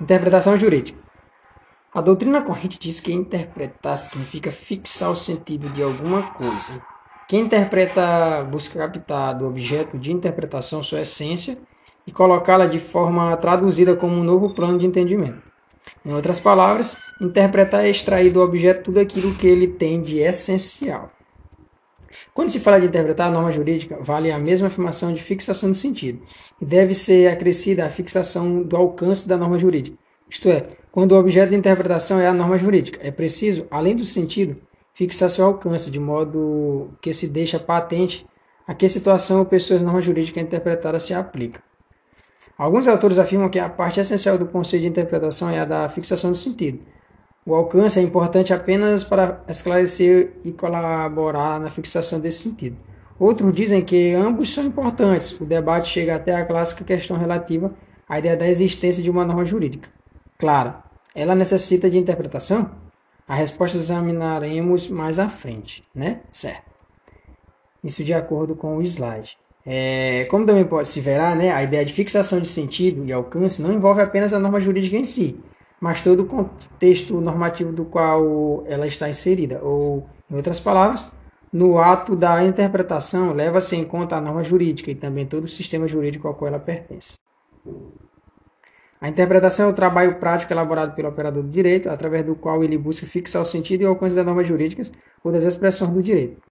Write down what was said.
Interpretação jurídica. A doutrina corrente diz que interpretar significa fixar o sentido de alguma coisa. Quem interpreta busca captar do objeto de interpretação sua essência e colocá-la de forma traduzida como um novo plano de entendimento. Em outras palavras, interpretar é extrair do objeto tudo aquilo que ele tem de essencial. Quando se fala de interpretar a norma jurídica, vale a mesma afirmação de fixação do sentido, deve ser acrescida a fixação do alcance da norma jurídica. Isto é, quando o objeto de interpretação é a norma jurídica, é preciso, além do sentido, fixar seu alcance, de modo que se deixa patente a que situação ou pessoa a norma jurídica interpretada se aplica. Alguns autores afirmam que a parte essencial do conceito de interpretação é a da fixação do sentido, o alcance é importante apenas para esclarecer e colaborar na fixação desse sentido. Outros dizem que ambos são importantes. O debate chega até a clássica questão relativa à ideia da existência de uma norma jurídica. Claro, ela necessita de interpretação? A resposta examinaremos mais à frente, né? Certo. Isso de acordo com o slide. É, como também pode se verá, né, a ideia de fixação de sentido e alcance não envolve apenas a norma jurídica em si, mas todo o contexto normativo do qual ela está inserida, ou, em outras palavras, no ato da interpretação leva-se em conta a norma jurídica e também todo o sistema jurídico ao qual ela pertence. A interpretação é o trabalho prático elaborado pelo operador do direito, através do qual ele busca fixar o sentido e o alcance das normas jurídicas ou das expressões do direito.